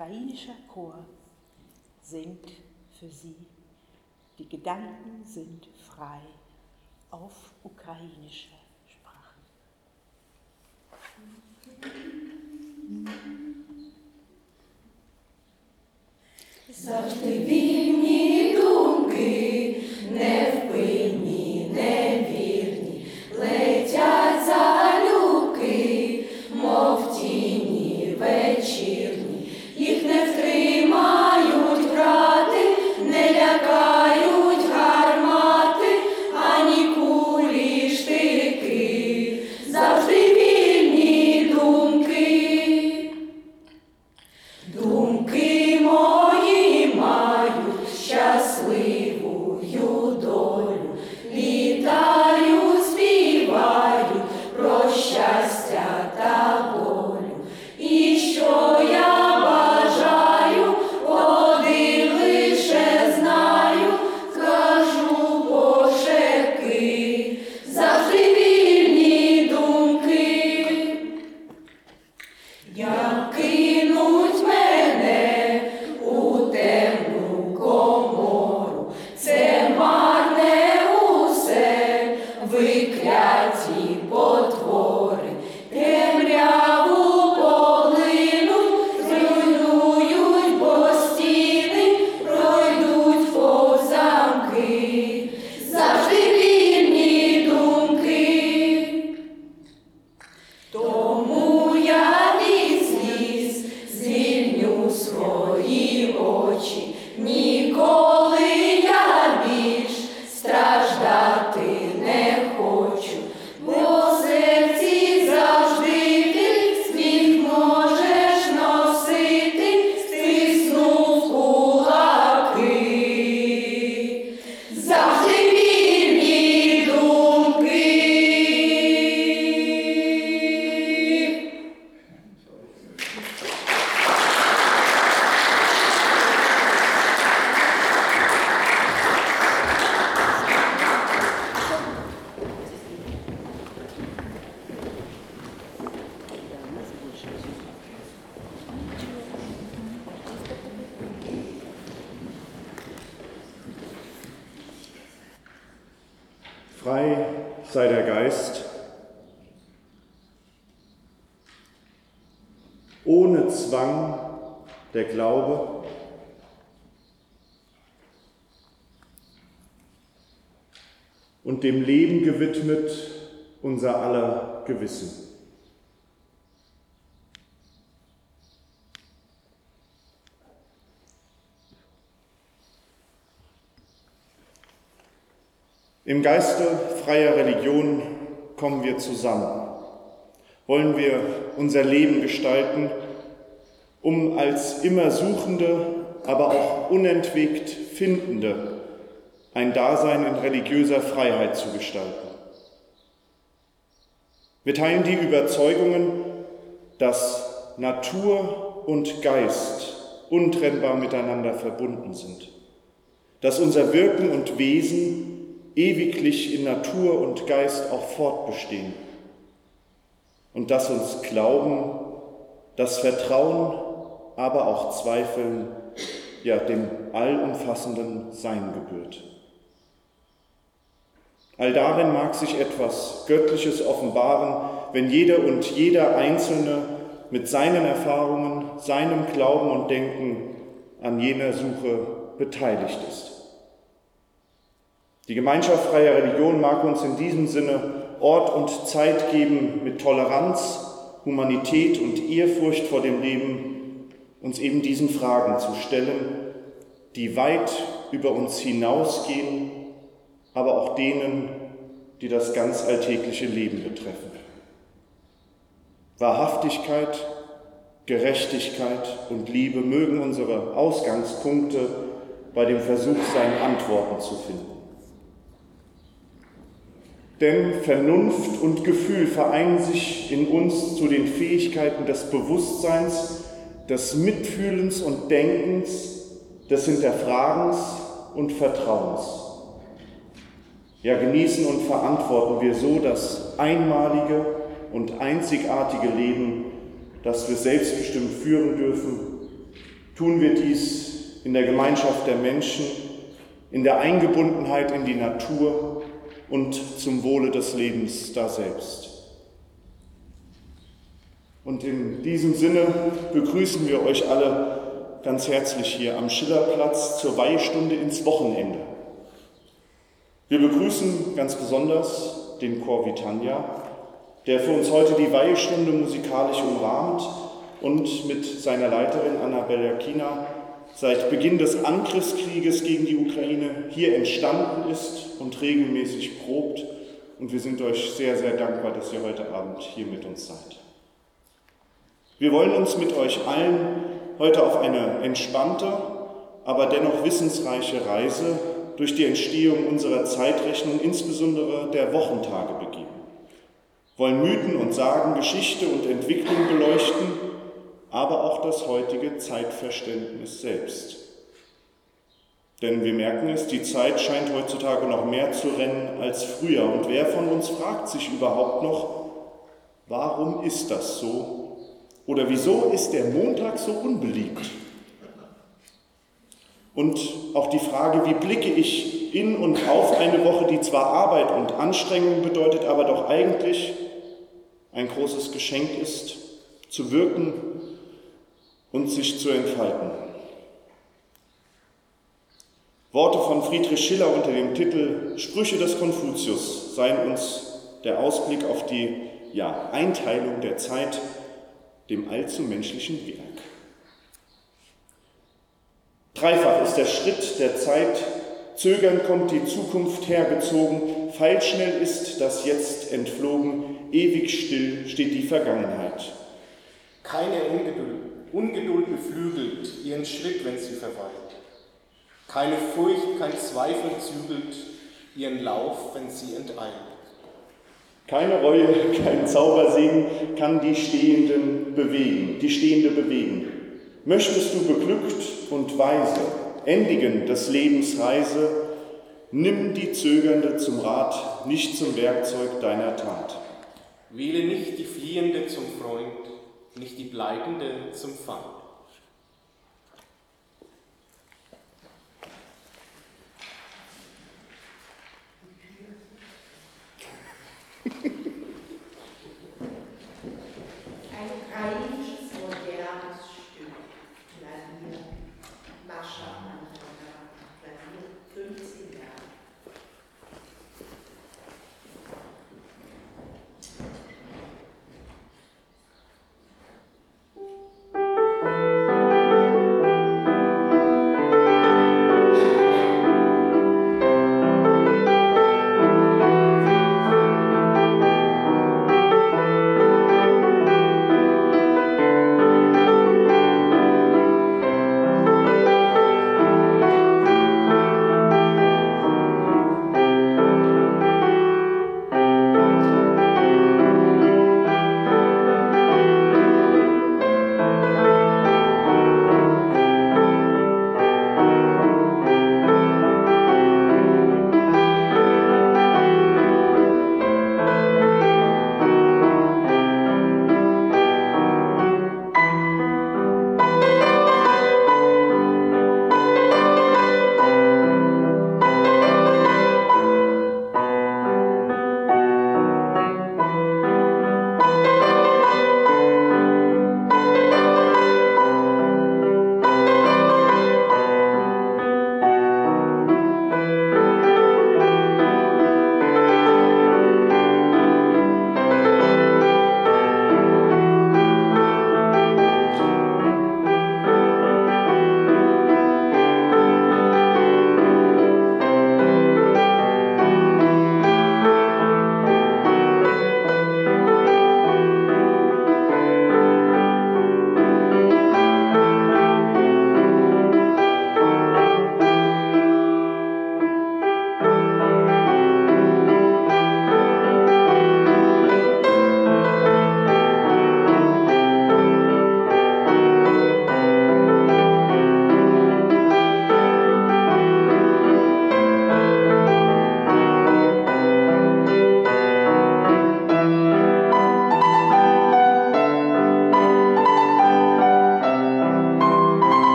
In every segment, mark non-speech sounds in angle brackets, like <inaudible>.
ukrainischer Chor singt für sie. Die Gedanken sind frei auf ukrainischer Як кинуть Geist, ohne Zwang der Glaube, und dem Leben gewidmet unser aller Gewissen. Im Geiste freier Religion kommen wir zusammen. Wollen wir unser Leben gestalten, um als immer Suchende, aber auch unentwegt Findende ein Dasein in religiöser Freiheit zu gestalten. Wir teilen die Überzeugungen, dass Natur und Geist untrennbar miteinander verbunden sind, dass unser Wirken und Wesen ewiglich in Natur und Geist auch fortbestehen und dass uns Glauben, das Vertrauen, aber auch Zweifeln, ja dem allumfassenden Sein gebührt. All darin mag sich etwas Göttliches offenbaren, wenn jeder und jeder Einzelne mit seinen Erfahrungen, seinem Glauben und Denken an jener Suche beteiligt ist. Die Gemeinschaft freier Religion mag uns in diesem Sinne Ort und Zeit geben, mit Toleranz, Humanität und Ehrfurcht vor dem Leben uns eben diesen Fragen zu stellen, die weit über uns hinausgehen, aber auch denen, die das ganz alltägliche Leben betreffen. Wahrhaftigkeit, Gerechtigkeit und Liebe mögen unsere Ausgangspunkte bei dem Versuch sein, Antworten zu finden. Denn Vernunft und Gefühl vereinen sich in uns zu den Fähigkeiten des Bewusstseins, des Mitfühlens und Denkens, des Hinterfragens und Vertrauens. Ja, genießen und verantworten wir so das einmalige und einzigartige Leben, das wir selbstbestimmt führen dürfen tun wir dies in der Gemeinschaft der Menschen, in der Eingebundenheit in die Natur und zum Wohle des Lebens da selbst. Und in diesem Sinne begrüßen wir euch alle ganz herzlich hier am Schillerplatz zur Weihstunde ins Wochenende. Wir begrüßen ganz besonders den Chor Vitania, der für uns heute die Weihstunde musikalisch umrahmt und mit seiner Leiterin Annabella Kina seit Beginn des Angriffskrieges gegen die Ukraine hier entstanden ist und regelmäßig probt. Und wir sind euch sehr, sehr dankbar, dass ihr heute Abend hier mit uns seid. Wir wollen uns mit euch allen heute auf eine entspannte, aber dennoch wissensreiche Reise durch die Entstehung unserer Zeitrechnung, insbesondere der Wochentage, begeben. Wollen Mythen und Sagen, Geschichte und Entwicklung beleuchten, aber auch das heutige Zeitverständnis selbst. Denn wir merken es, die Zeit scheint heutzutage noch mehr zu rennen als früher. Und wer von uns fragt sich überhaupt noch, warum ist das so oder wieso ist der Montag so unbeliebt? Und auch die Frage, wie blicke ich in und auf eine Woche, die zwar Arbeit und Anstrengung bedeutet, aber doch eigentlich ein großes Geschenk ist, zu wirken und sich zu entfalten. Worte von Friedrich Schiller unter dem Titel Sprüche des Konfuzius seien uns der Ausblick auf die ja, Einteilung der Zeit dem allzu menschlichen Werk. Dreifach ist der Schritt der Zeit, zögern kommt die Zukunft hergezogen, feilschnell ist das Jetzt entflogen, ewig still steht die Vergangenheit. Keine Ungeduld, Ungeduld beflügelt ihren Schritt, wenn sie verweilt. Keine Furcht, kein Zweifel zügelt ihren Lauf, wenn sie enteilt. Keine Reue, <laughs> kein Zaubersegen kann die Stehenden bewegen, die Stehende bewegen. Möchtest du beglückt und weise endigen des Lebens Reise, nimm die Zögernde zum Rat, nicht zum Werkzeug deiner Tat. Wähle nicht die Fliehende zum Freund, nicht die Bleibende zum Feind.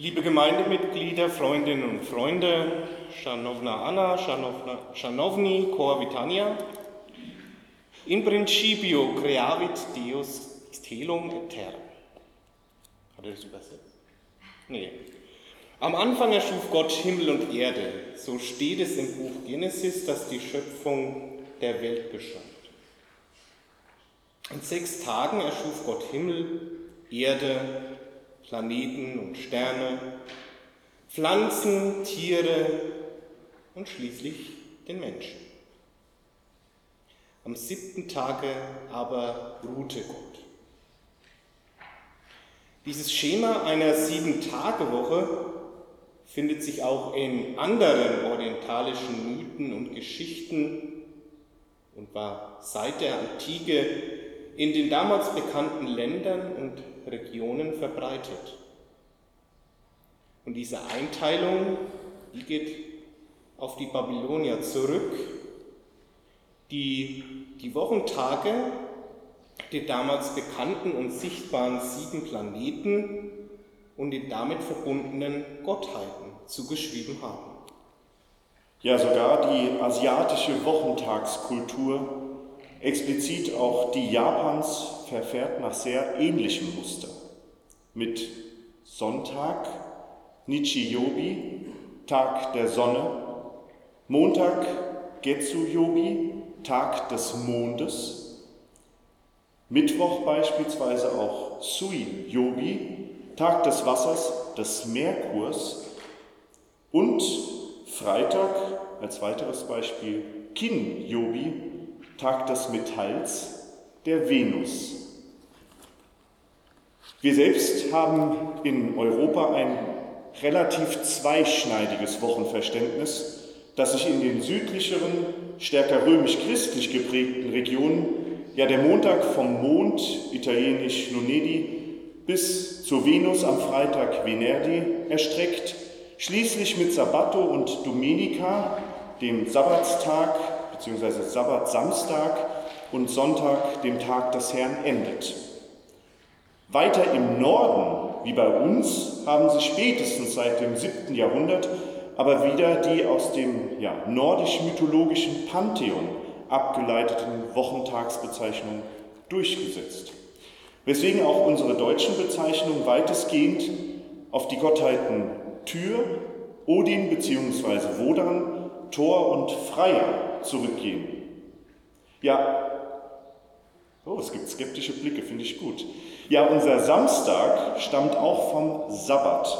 Liebe Gemeindemitglieder, Freundinnen und Freunde, Schanovna Anna, Schanovna, Schanovni, Cor Vitania, in principio creavit Deus stelum et terra. Hat er das übersetzt? Nee. Am Anfang erschuf Gott Himmel und Erde. So steht es im Buch Genesis, dass die Schöpfung der Welt beschreibt. In sechs Tagen erschuf Gott Himmel, Erde, Planeten und Sterne, Pflanzen, Tiere und schließlich den Menschen. Am siebten Tage aber ruhte Gott. Dieses Schema einer Sieben-Tage-Woche findet sich auch in anderen orientalischen Mythen und Geschichten und war seit der Antike in den damals bekannten Ländern und Regionen verbreitet. Und diese Einteilung, die geht auf die Babylonier zurück, die die Wochentage der damals bekannten und sichtbaren sieben Planeten und den damit verbundenen Gottheiten zugeschrieben haben. Ja, sogar die asiatische Wochentagskultur, explizit auch die Japans, verfährt nach sehr ähnlichem Muster. Mit Sonntag, Nichi-Yobi, Tag der Sonne, Montag, Getsu-Yobi, Tag des Mondes, Mittwoch beispielsweise auch Sui-Yobi, Tag des Wassers, des Merkurs. Und Freitag als weiteres Beispiel Kin-Yobi, Tag des Metalls, der Venus. Wir selbst haben in Europa ein relativ zweischneidiges Wochenverständnis, das sich in den südlicheren, stärker römisch-christlich geprägten Regionen ja der Montag vom Mond, italienisch Lunedi, bis zur Venus am Freitag Venerdi erstreckt, schließlich mit Sabbato und Domenica, dem Sabbatstag bzw. Sabbatsamstag und Sonntag, dem Tag des Herrn, endet. Weiter im Norden, wie bei uns, haben sich spätestens seit dem 7. Jahrhundert aber wieder die aus dem ja, nordisch-mythologischen Pantheon abgeleiteten Wochentagsbezeichnungen durchgesetzt. Weswegen auch unsere deutschen Bezeichnungen weitestgehend auf die Gottheiten Tür, Odin bzw. Wodan, Tor und Freier zurückgehen. Ja, oh, es gibt skeptische Blicke, finde ich gut. Ja, unser Samstag stammt auch vom Sabbat,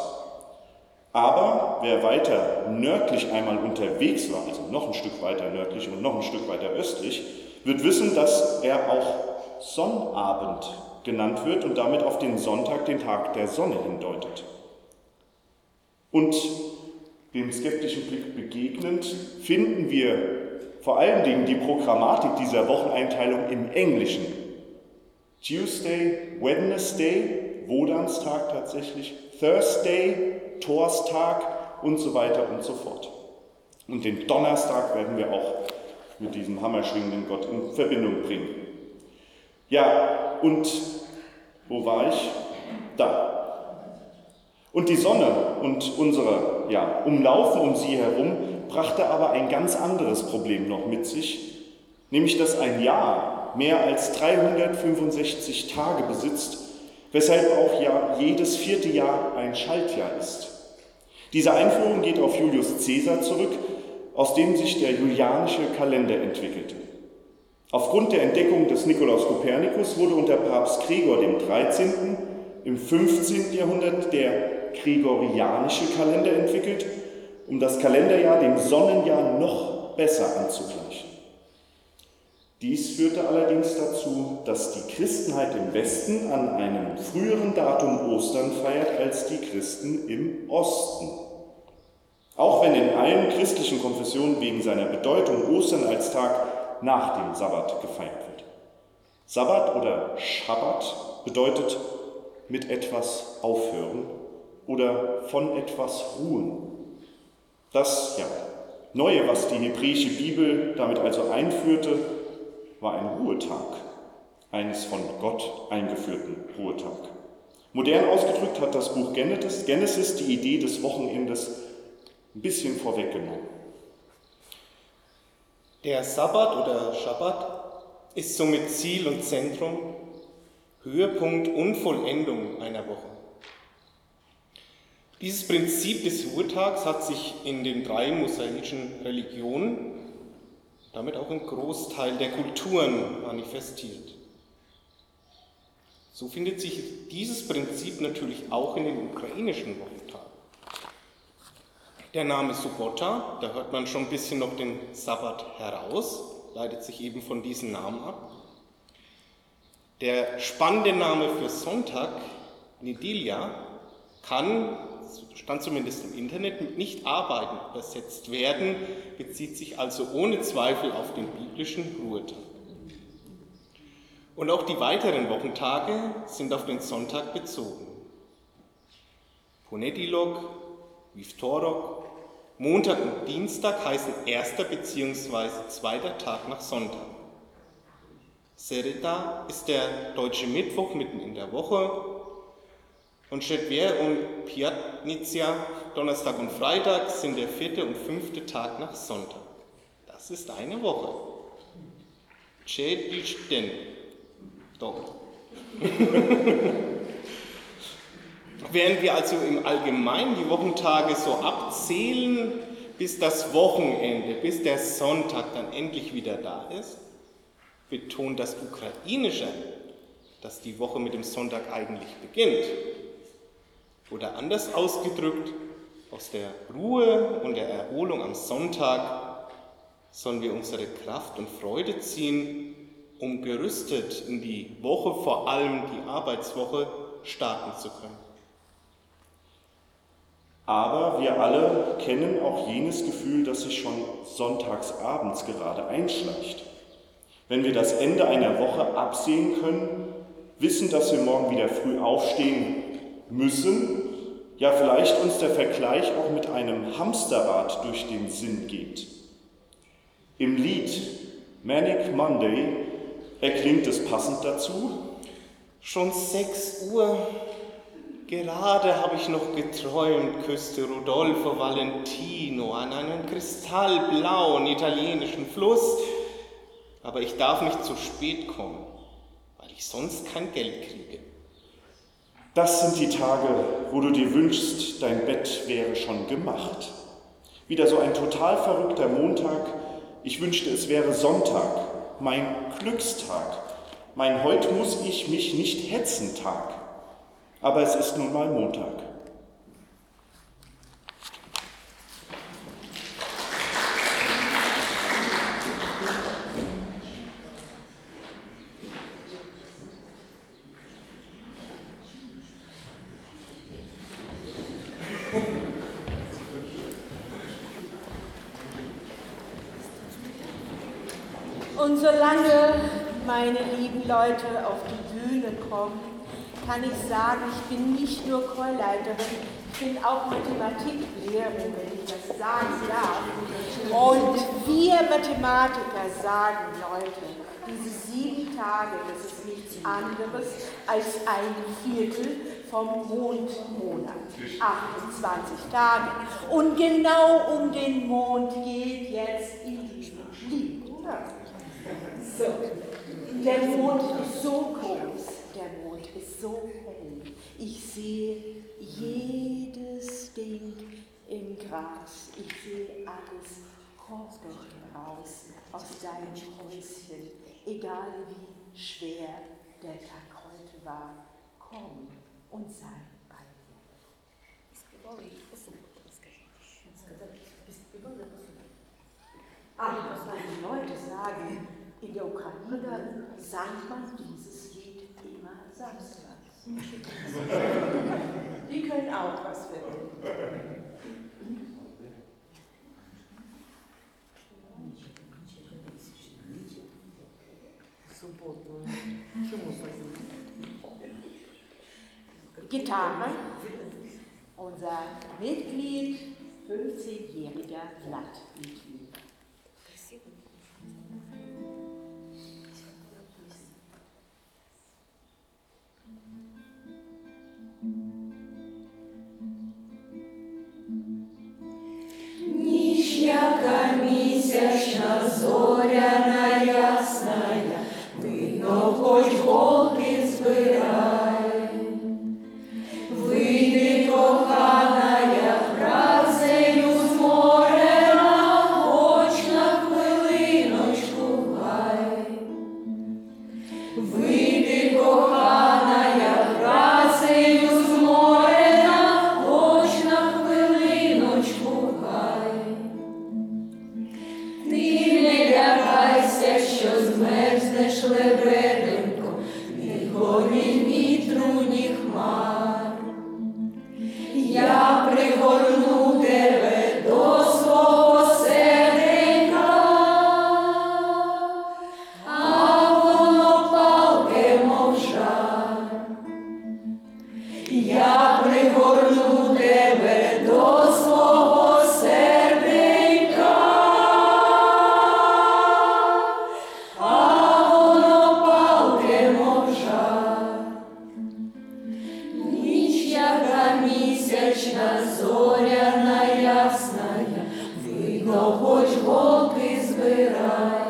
aber wer weiter nördlich einmal unterwegs war, also noch ein Stück weiter nördlich und noch ein Stück weiter östlich, wird wissen, dass er auch Sonnabend genannt wird und damit auf den Sonntag, den Tag der Sonne hindeutet. Und dem skeptischen Blick begegnend finden wir vor allen Dingen die Programmatik dieser Wocheneinteilung im Englischen. Tuesday, Wednesday, Wodanstag tatsächlich, Thursday, Torstag und so weiter und so fort. Und den Donnerstag werden wir auch mit diesem hammerschwingenden Gott in Verbindung bringen. Ja, und wo war ich? Da. Und die Sonne und unsere ja, Umlaufen um sie herum brachte aber ein ganz anderes Problem noch mit sich, nämlich dass ein Jahr mehr als 365 Tage besitzt weshalb auch ja jedes vierte Jahr ein Schaltjahr ist. Diese Einführung geht auf Julius Caesar zurück, aus dem sich der julianische Kalender entwickelte. Aufgrund der Entdeckung des Nikolaus Kopernikus wurde unter Papst Gregor dem 13. im 15. Jahrhundert der gregorianische Kalender entwickelt, um das Kalenderjahr dem Sonnenjahr noch besser anzugleichen. Dies führte allerdings dazu, dass die Christenheit im Westen an einem früheren Datum Ostern feiert als die Christen im Osten. Auch wenn in allen christlichen Konfessionen wegen seiner Bedeutung Ostern als Tag nach dem Sabbat gefeiert wird. Sabbat oder Schabbat bedeutet mit etwas aufhören oder von etwas ruhen. Das ja, Neue, was die hebräische Bibel damit also einführte, war ein Ruhetag, eines von Gott eingeführten Ruhetag. Modern ausgedrückt hat das Buch Genesis die Idee des Wochenendes ein bisschen vorweggenommen. Der Sabbat oder Schabbat ist somit Ziel und Zentrum, Höhepunkt und Vollendung einer Woche. Dieses Prinzip des Ruhetags hat sich in den drei mosaischen Religionen, damit auch im Großteil der Kulturen manifestiert. So findet sich dieses Prinzip natürlich auch in den ukrainischen Wochentagen. Der Name Subota, da hört man schon ein bisschen noch den Sabbat heraus, leitet sich eben von diesem Namen ab. Der spannende Name für Sonntag, Nedilia, kann, stand zumindest im Internet, mit nicht arbeiten übersetzt werden, bezieht sich also ohne Zweifel auf den biblischen Ruhetag. Und auch die weiteren Wochentage sind auf den Sonntag bezogen. Ponedilog, Vivtorok, Montag und Dienstag heißen erster bzw. zweiter Tag nach Sonntag. Sereda ist der deutsche Mittwoch mitten in der Woche und Chetvier und Piatnizia, Donnerstag und Freitag, sind der vierte und fünfte Tag nach Sonntag. Das ist eine Woche. Chetisten. Doch. <laughs> Während wir also im Allgemeinen die Wochentage so abzählen, bis das Wochenende, bis der Sonntag dann endlich wieder da ist, betont das Ukrainische, dass die Woche mit dem Sonntag eigentlich beginnt. Oder anders ausgedrückt, aus der Ruhe und der Erholung am Sonntag sollen wir unsere Kraft und Freude ziehen, um gerüstet in die Woche, vor allem die Arbeitswoche, starten zu können. Aber wir alle kennen auch jenes Gefühl, das sich schon sonntags abends gerade einschleicht. Wenn wir das Ende einer Woche absehen können, wissen, dass wir morgen wieder früh aufstehen müssen, ja vielleicht uns der Vergleich auch mit einem Hamsterrad durch den Sinn geht. Im Lied Manic Monday Erklingt es passend dazu? Schon sechs Uhr. Gerade habe ich noch geträumt, küsste Rodolfo Valentino an einem kristallblauen italienischen Fluss. Aber ich darf nicht zu spät kommen, weil ich sonst kein Geld kriege. Das sind die Tage, wo du dir wünschst, dein Bett wäre schon gemacht. Wieder so ein total verrückter Montag. Ich wünschte, es wäre Sonntag mein Glückstag, mein Heut muss ich mich nicht hetzen Tag. Aber es ist nun mal Montag. Und solange meine lieben Leute auf die Bühne kommen, kann ich sagen, ich bin nicht nur Chorleiterin, ich bin auch Mathematiklehrerin, wenn ich das sagen darf. Und wir Mathematiker sagen, Leute, diese sieben Tage, das ist nichts anderes als ein Viertel vom Mondmonat. 28 Tage. Und genau um den Mond geht jetzt in diesem Lied. So. Der Mond ist so groß, der Mond ist so hell. Ich sehe jedes Ding im Gras. Ich sehe alles. Komm doch heraus aus deinem Häuschen, egal wie schwer der Tag heute war. Komm und sei bei mir. Ach, was meine Leute sagen, in der Ukraine sang man dieses Lied immer samstags. Die können auch was finden. Gitarre, unser Mitglied, 15-jähriger Blattmitglied. Місячна, зоряна ясная, видно, хоч волки збирай.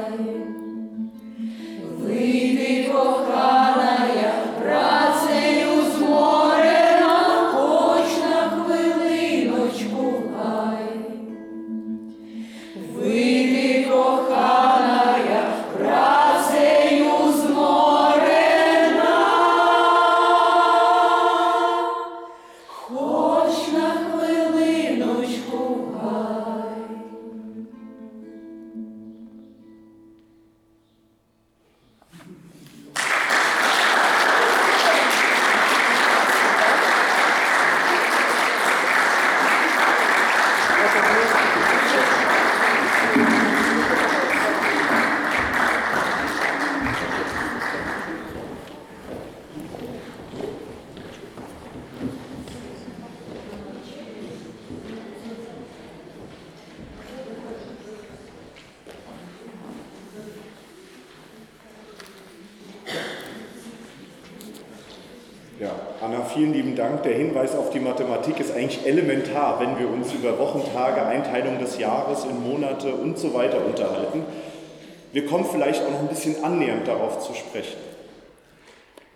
Wir kommen vielleicht auch noch ein bisschen annähernd darauf zu sprechen.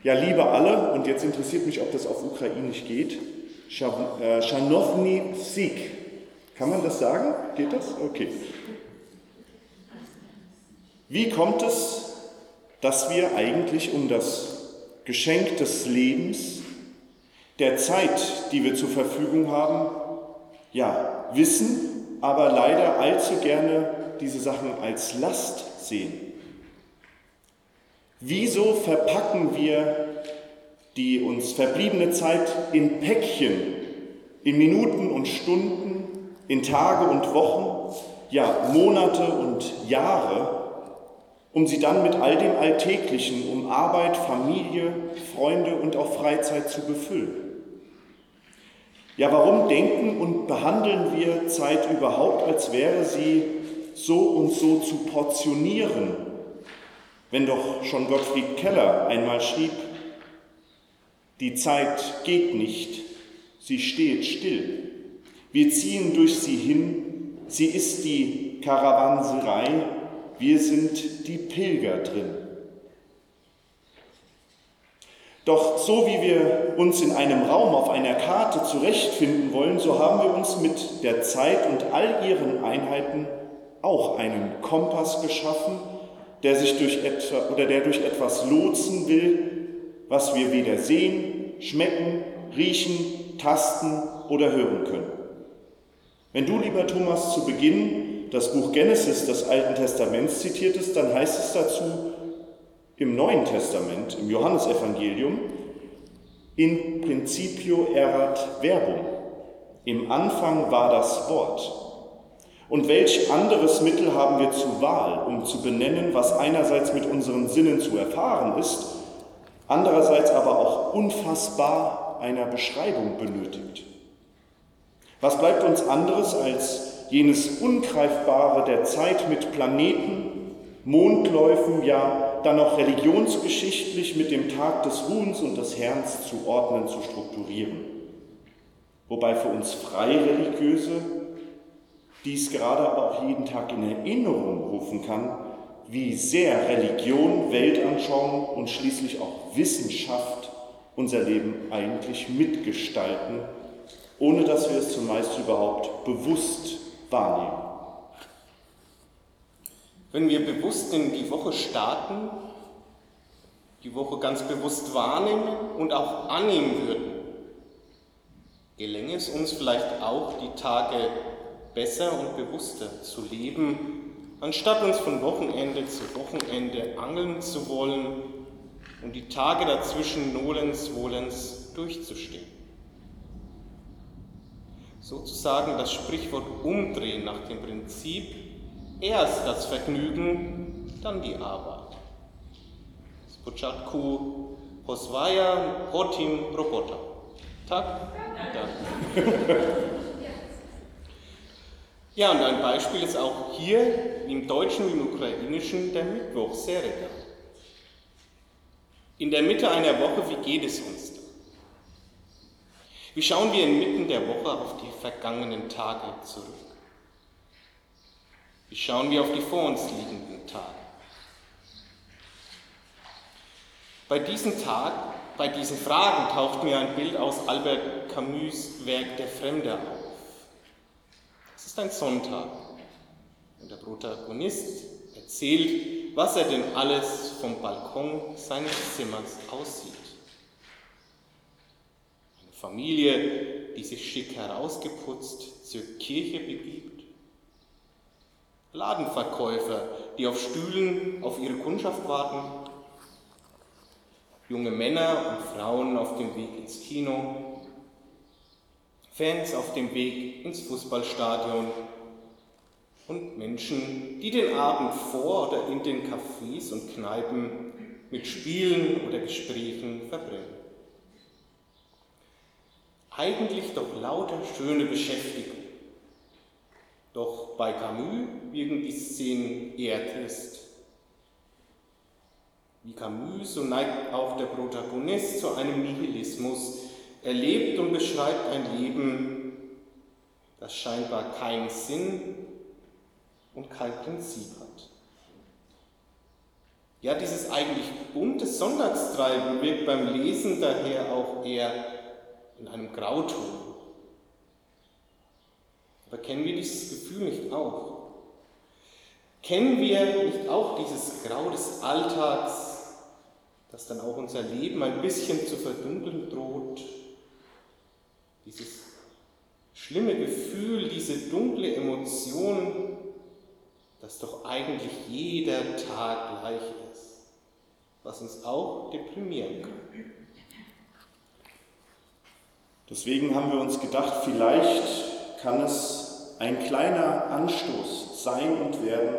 Ja, liebe alle, und jetzt interessiert mich, ob das auf Ukrainisch geht. Äh, Schanovni Sik. Kann man das sagen? Geht das? Okay. Wie kommt es, dass wir eigentlich um das Geschenk des Lebens, der Zeit, die wir zur Verfügung haben, ja, wissen, aber leider allzu gerne diese Sachen als Last sehen? Wieso verpacken wir die uns verbliebene Zeit in Päckchen, in Minuten und Stunden, in Tage und Wochen, ja Monate und Jahre, um sie dann mit all dem Alltäglichen, um Arbeit, Familie, Freunde und auch Freizeit zu befüllen? Ja, warum denken und behandeln wir Zeit überhaupt, als wäre sie so und so zu portionieren, wenn doch schon Gottfried Keller einmal schrieb, die Zeit geht nicht, sie steht still. Wir ziehen durch sie hin, sie ist die Karawanserei, wir sind die Pilger drin. Doch so wie wir uns in einem Raum auf einer Karte zurechtfinden wollen, so haben wir uns mit der Zeit und all ihren Einheiten auch einen Kompass geschaffen, der sich durch etwa, oder der durch etwas lotsen will, was wir weder sehen, schmecken, riechen, tasten oder hören können. Wenn du, lieber Thomas, zu Beginn das Buch Genesis des Alten Testaments zitiertest, dann heißt es dazu im Neuen Testament, im Johannesevangelium, in principio erat verbum. Im Anfang war das Wort. Und welch anderes Mittel haben wir zur Wahl, um zu benennen, was einerseits mit unseren Sinnen zu erfahren ist, andererseits aber auch unfassbar einer Beschreibung benötigt? Was bleibt uns anderes als jenes Ungreifbare der Zeit mit Planeten, Mondläufen, ja dann auch religionsgeschichtlich mit dem Tag des Ruhens und des Herrns zu ordnen, zu strukturieren? Wobei für uns Freireligiöse dies gerade aber auch jeden Tag in Erinnerung rufen kann, wie sehr Religion, Weltanschauung und schließlich auch Wissenschaft unser Leben eigentlich mitgestalten, ohne dass wir es zumeist überhaupt bewusst wahrnehmen. Wenn wir bewusst in die Woche starten, die Woche ganz bewusst wahrnehmen und auch annehmen würden, gelänge es uns vielleicht auch, die Tage besser und bewusster zu leben, anstatt uns von Wochenende zu Wochenende angeln zu wollen und die Tage dazwischen nolens wohlens durchzustehen. Sozusagen das Sprichwort umdrehen nach dem Prinzip, erst das Vergnügen, dann die Arbeit. Spoczatku pozwaya, potim robota. Tag. <laughs> Ja, und ein Beispiel ist auch hier, im Deutschen wie im Ukrainischen, der Mittwoch, Sereda. In der Mitte einer Woche, wie geht es uns da? Wie schauen wir inmitten der Woche auf die vergangenen Tage zurück? Wie schauen wir auf die vor uns liegenden Tage? Bei diesem Tag, bei diesen Fragen taucht mir ein Bild aus Albert Camus Werk Der Fremde auf. Ist ein Sonntag und der Protagonist erzählt, was er denn alles vom Balkon seines Zimmers aussieht. Eine Familie, die sich schick herausgeputzt zur Kirche begibt. Ladenverkäufer, die auf Stühlen auf ihre Kundschaft warten junge Männer und Frauen auf dem Weg ins Kino, Fans auf dem Weg ins Fußballstadion und Menschen, die den Abend vor oder in den Cafés und Kneipen mit Spielen oder Gesprächen verbringen. Eigentlich doch lauter schöne Beschäftigung. Doch bei Camus wirken die Szenen eher trist. Wie Camus, so neigt auch der Protagonist zu einem Nihilismus. Er lebt und beschreibt ein Leben, das scheinbar keinen Sinn und kein Prinzip hat. Ja, dieses eigentlich bunte Sonntagstreiben wirkt beim Lesen daher auch eher in einem Grauton. Aber kennen wir dieses Gefühl nicht auch? Kennen wir nicht auch dieses Grau des Alltags, das dann auch unser Leben ein bisschen zu verdunkeln droht. Dieses schlimme Gefühl, diese dunkle Emotion, dass doch eigentlich jeder Tag gleich ist, was uns auch deprimieren kann. Deswegen haben wir uns gedacht, vielleicht kann es ein kleiner Anstoß sein und werden,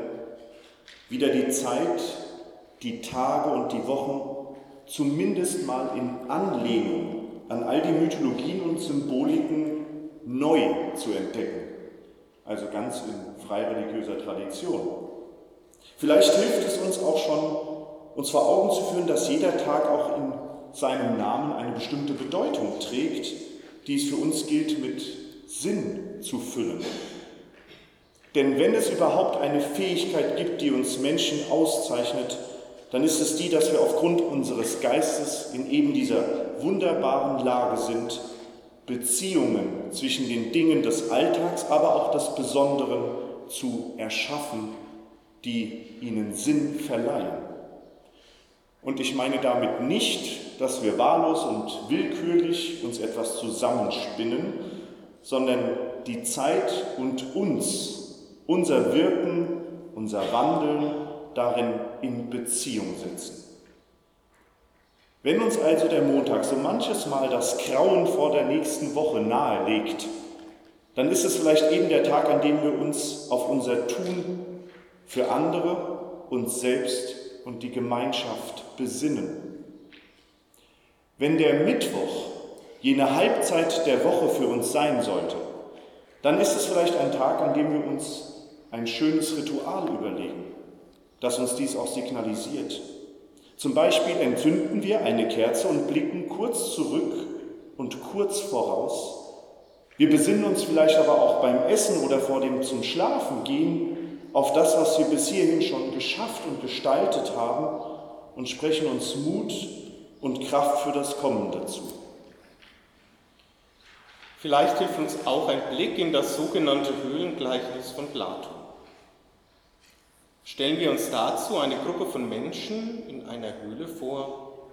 wieder die Zeit, die Tage und die Wochen zumindest mal in Anlehnung an all die Mythologien und Symboliken neu zu entdecken, also ganz in freireligiöser Tradition. Vielleicht hilft es uns auch schon, uns vor Augen zu führen, dass jeder Tag auch in seinem Namen eine bestimmte Bedeutung trägt, die es für uns gilt mit Sinn zu füllen. Denn wenn es überhaupt eine Fähigkeit gibt, die uns Menschen auszeichnet, dann ist es die, dass wir aufgrund unseres Geistes in eben dieser wunderbaren Lage sind, Beziehungen zwischen den Dingen des Alltags, aber auch des Besonderen zu erschaffen, die ihnen Sinn verleihen. Und ich meine damit nicht, dass wir wahllos und willkürlich uns etwas zusammenspinnen, sondern die Zeit und uns, unser Wirken, unser Wandeln, darin in Beziehung setzen. Wenn uns also der Montag so manches Mal das Grauen vor der nächsten Woche nahelegt, dann ist es vielleicht eben der Tag, an dem wir uns auf unser Tun für andere, uns selbst und die Gemeinschaft besinnen. Wenn der Mittwoch jene Halbzeit der Woche für uns sein sollte, dann ist es vielleicht ein Tag, an dem wir uns ein schönes Ritual überlegen das uns dies auch signalisiert. Zum Beispiel entzünden wir eine Kerze und blicken kurz zurück und kurz voraus. Wir besinnen uns vielleicht aber auch beim Essen oder vor dem zum Schlafen gehen auf das, was wir bis hierhin schon geschafft und gestaltet haben und sprechen uns Mut und Kraft für das Kommende zu. Vielleicht hilft uns auch ein Blick in das sogenannte Höhlengleichnis von Platon. Stellen wir uns dazu eine Gruppe von Menschen in einer Höhle vor,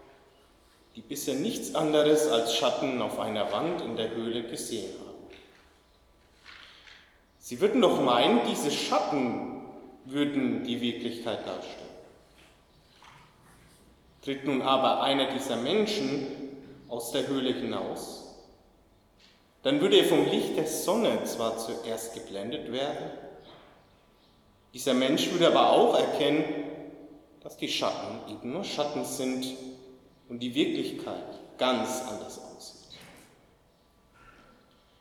die bisher nichts anderes als Schatten auf einer Wand in der Höhle gesehen haben. Sie würden doch meinen, diese Schatten würden die Wirklichkeit darstellen. Tritt nun aber einer dieser Menschen aus der Höhle hinaus, dann würde er vom Licht der Sonne zwar zuerst geblendet werden, dieser Mensch würde aber auch erkennen, dass die Schatten eben nur Schatten sind und die Wirklichkeit ganz anders aussieht.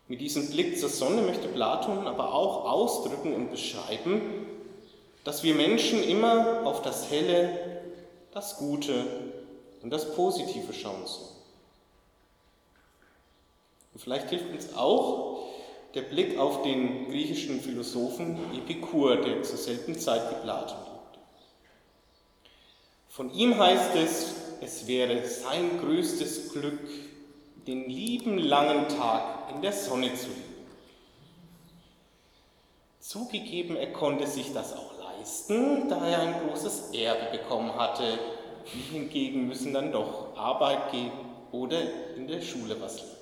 Mit diesem Blick zur Sonne möchte Platon aber auch ausdrücken und beschreiben, dass wir Menschen immer auf das Helle, das Gute und das Positive schauen sollen. Und vielleicht hilft uns auch der Blick auf den griechischen Philosophen Epikur, der zur selben Zeit wie Platon lebte. Von ihm heißt es, es wäre sein größtes Glück, den lieben langen Tag in der Sonne zu leben. Zugegeben, er konnte sich das auch leisten, da er ein großes Erbe bekommen hatte. Wir hingegen müssen dann doch Arbeit geben oder in der Schule was lernen.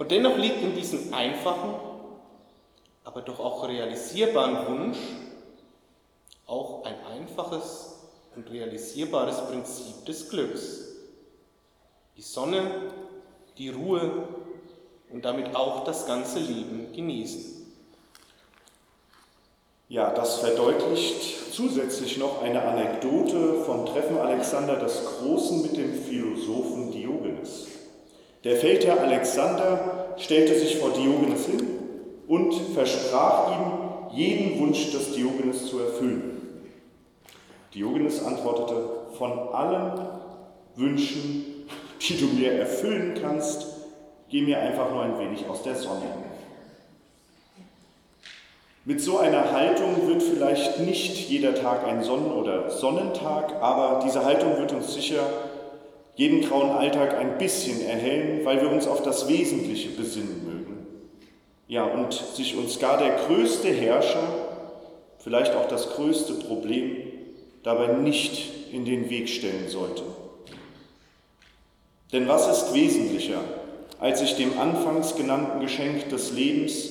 Und dennoch liegt in diesem einfachen, aber doch auch realisierbaren Wunsch auch ein einfaches und realisierbares Prinzip des Glücks. Die Sonne, die Ruhe und damit auch das ganze Leben genießen. Ja, das verdeutlicht zusätzlich noch eine Anekdote vom Treffen Alexander des Großen mit dem Philosophen Diogenes. Der Feldherr Alexander stellte sich vor Diogenes hin und versprach ihm, jeden Wunsch des Diogenes zu erfüllen. Diogenes antwortete, von allen Wünschen, die du mir erfüllen kannst, geh mir einfach nur ein wenig aus der Sonne. Mit so einer Haltung wird vielleicht nicht jeder Tag ein Sonnen- oder Sonnentag, aber diese Haltung wird uns sicher jeden grauen Alltag ein bisschen erhellen, weil wir uns auf das Wesentliche besinnen mögen. Ja, und sich uns gar der größte Herrscher, vielleicht auch das größte Problem, dabei nicht in den Weg stellen sollte. Denn was ist wesentlicher, als sich dem anfangs genannten Geschenk des Lebens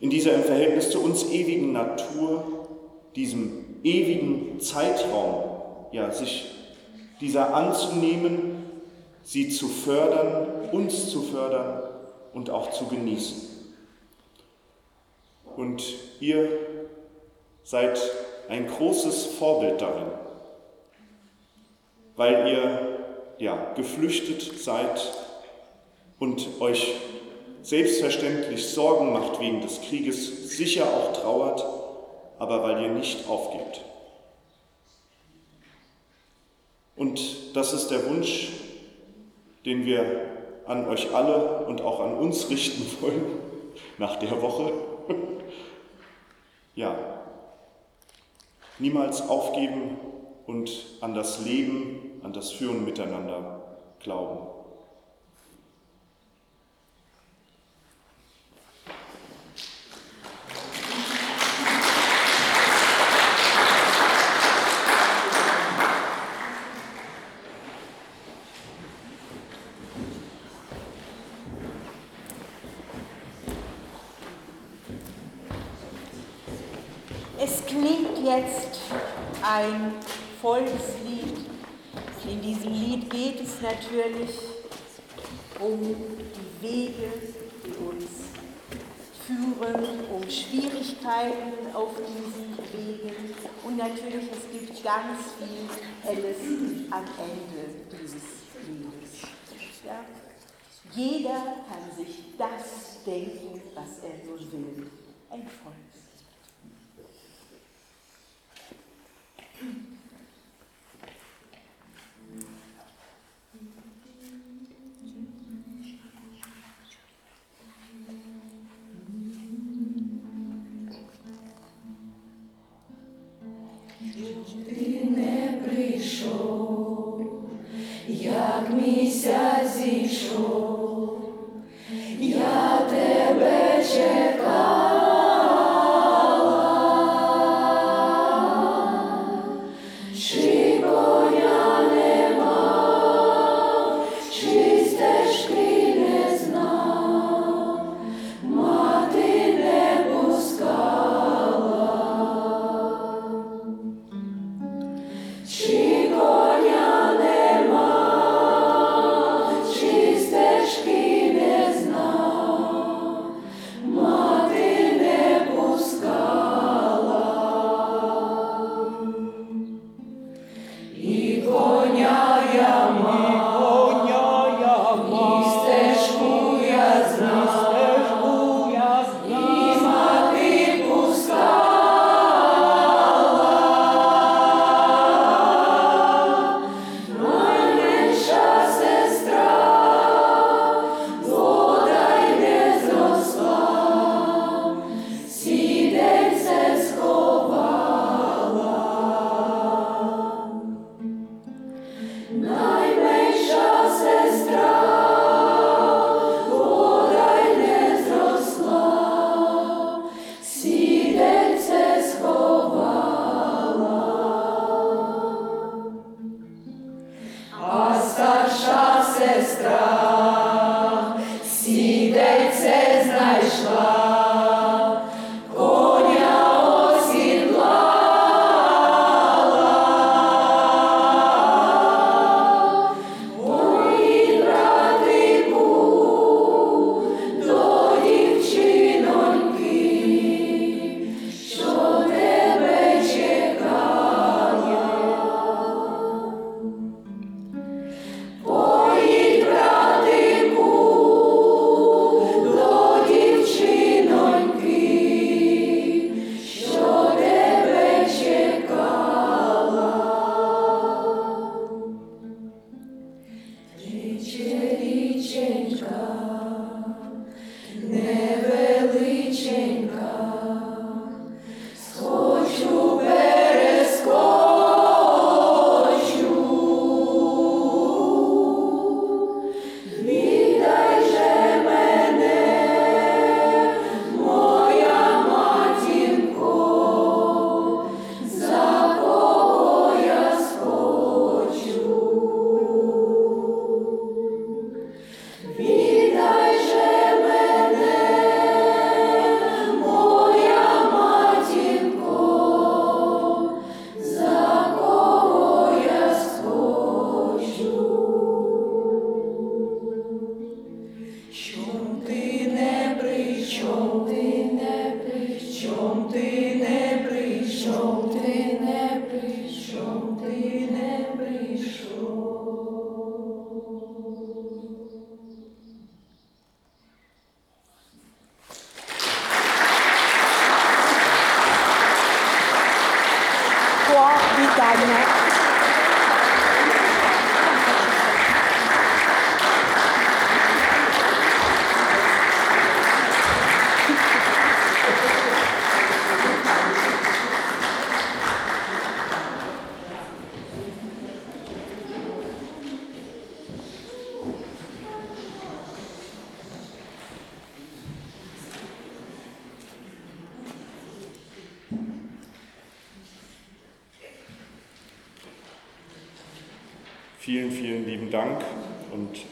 in dieser im Verhältnis zu uns ewigen Natur, diesem ewigen Zeitraum, ja, sich dieser anzunehmen, sie zu fördern, uns zu fördern und auch zu genießen. Und ihr seid ein großes Vorbild darin, weil ihr ja, geflüchtet seid und euch selbstverständlich Sorgen macht wegen des Krieges, sicher auch trauert, aber weil ihr nicht aufgebt. Und das ist der Wunsch, den wir an euch alle und auch an uns richten wollen <laughs> nach der Woche. <laughs> ja, niemals aufgeben und an das Leben, an das Führen miteinander glauben. Ein Volkslied. In diesem Lied geht es natürlich um die Wege, die uns führen, um Schwierigkeiten auf diesen Wegen und natürlich es gibt ganz viel Helles am Ende dieses Liedes. Ja? Jeder kann sich das denken, was er nur will. Ein Volk. зійшов,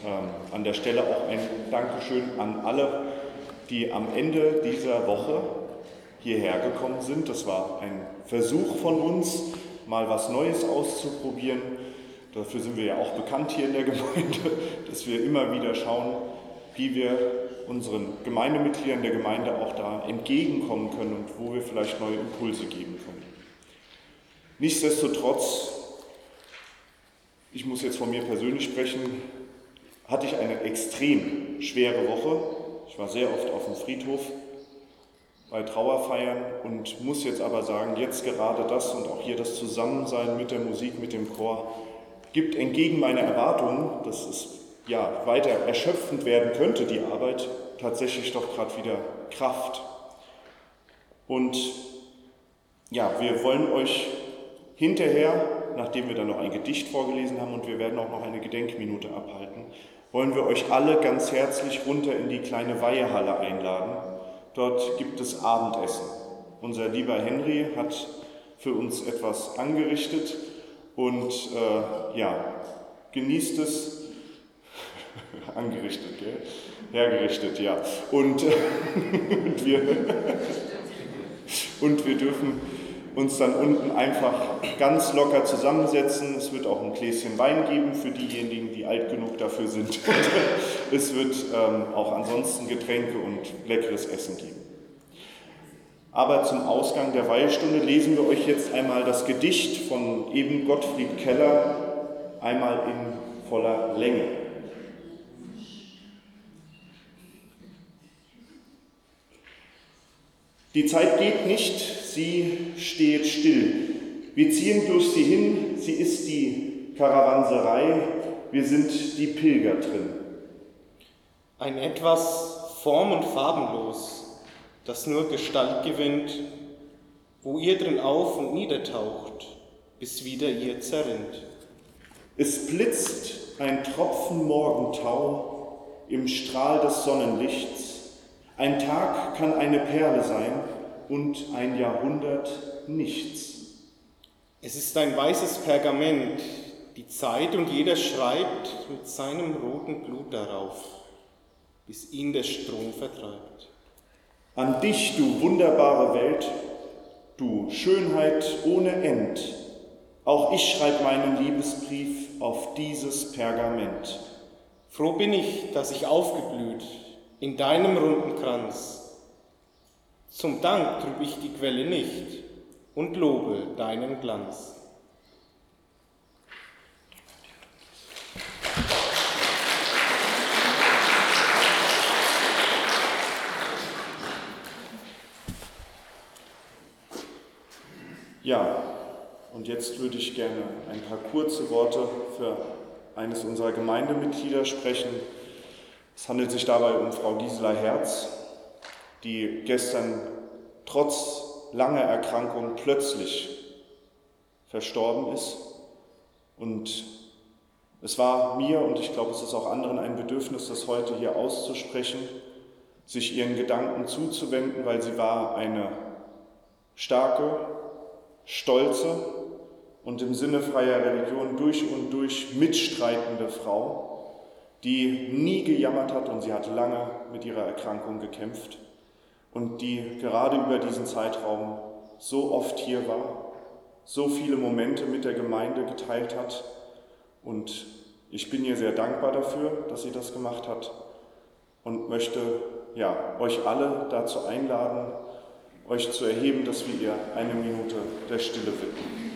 Ähm, an der Stelle auch ein Dankeschön an alle, die am Ende dieser Woche hierher gekommen sind. Das war ein Versuch von uns, mal was Neues auszuprobieren. Dafür sind wir ja auch bekannt hier in der <laughs> Gemeinde, dass wir immer wieder schauen, wie wir unseren Gemeindemitgliedern der Gemeinde auch da entgegenkommen können und wo wir vielleicht neue Impulse geben können. Nichtsdestotrotz ich muss jetzt von mir persönlich sprechen, hatte ich eine extrem schwere Woche. Ich war sehr oft auf dem Friedhof bei Trauerfeiern und muss jetzt aber sagen, jetzt gerade das und auch hier das Zusammensein mit der Musik, mit dem Chor, gibt entgegen meiner Erwartungen, dass es ja weiter erschöpfend werden könnte, die Arbeit, tatsächlich doch gerade wieder Kraft. Und ja, wir wollen euch hinterher nachdem wir dann noch ein Gedicht vorgelesen haben und wir werden auch noch eine Gedenkminute abhalten, wollen wir euch alle ganz herzlich runter in die kleine Weihehalle einladen. Dort gibt es Abendessen. Unser lieber Henry hat für uns etwas angerichtet und äh, ja, genießt es. <laughs> angerichtet, gell? Hergerichtet, ja. Und, <laughs> und, wir, <laughs> und wir dürfen uns dann unten einfach ganz locker zusammensetzen. Es wird auch ein Gläschen Wein geben für diejenigen, die alt genug dafür sind. <laughs> es wird ähm, auch ansonsten Getränke und leckeres Essen geben. Aber zum Ausgang der Weihestunde lesen wir euch jetzt einmal das Gedicht von eben Gottfried Keller einmal in voller Länge. Die Zeit geht nicht, sie steht still. Wir ziehen durch sie hin, sie ist die Karawanserei, wir sind die Pilger drin. Ein etwas form- und farbenlos, das nur Gestalt gewinnt, wo ihr drin auf und niedertaucht, bis wieder ihr zerrinnt. Es blitzt ein Tropfen Morgentau im Strahl des Sonnenlichts. Ein Tag kann eine Perle sein, und ein Jahrhundert nichts. Es ist ein weißes Pergament, die Zeit und jeder schreibt mit seinem roten Blut darauf, bis ihn der Strom vertreibt. An dich, du wunderbare Welt, du Schönheit ohne End, auch ich schreibe meinen Liebesbrief auf dieses Pergament. Froh bin ich, dass ich aufgeblüht in deinem runden Kranz zum Dank trüb ich die Quelle nicht und lobe deinen Glanz. Ja, und jetzt würde ich gerne ein paar kurze Worte für eines unserer Gemeindemitglieder sprechen. Es handelt sich dabei um Frau Gisela Herz, die gestern trotz langer Erkrankung plötzlich verstorben ist. Und es war mir und ich glaube, es ist auch anderen ein Bedürfnis, das heute hier auszusprechen, sich ihren Gedanken zuzuwenden, weil sie war eine starke, stolze und im Sinne freier Religion durch und durch mitstreitende Frau, die nie gejammert hat und sie hat lange mit ihrer Erkrankung gekämpft und die gerade über diesen Zeitraum so oft hier war, so viele Momente mit der Gemeinde geteilt hat. Und ich bin ihr sehr dankbar dafür, dass sie das gemacht hat und möchte ja, euch alle dazu einladen, euch zu erheben, dass wir ihr eine Minute der Stille widmen.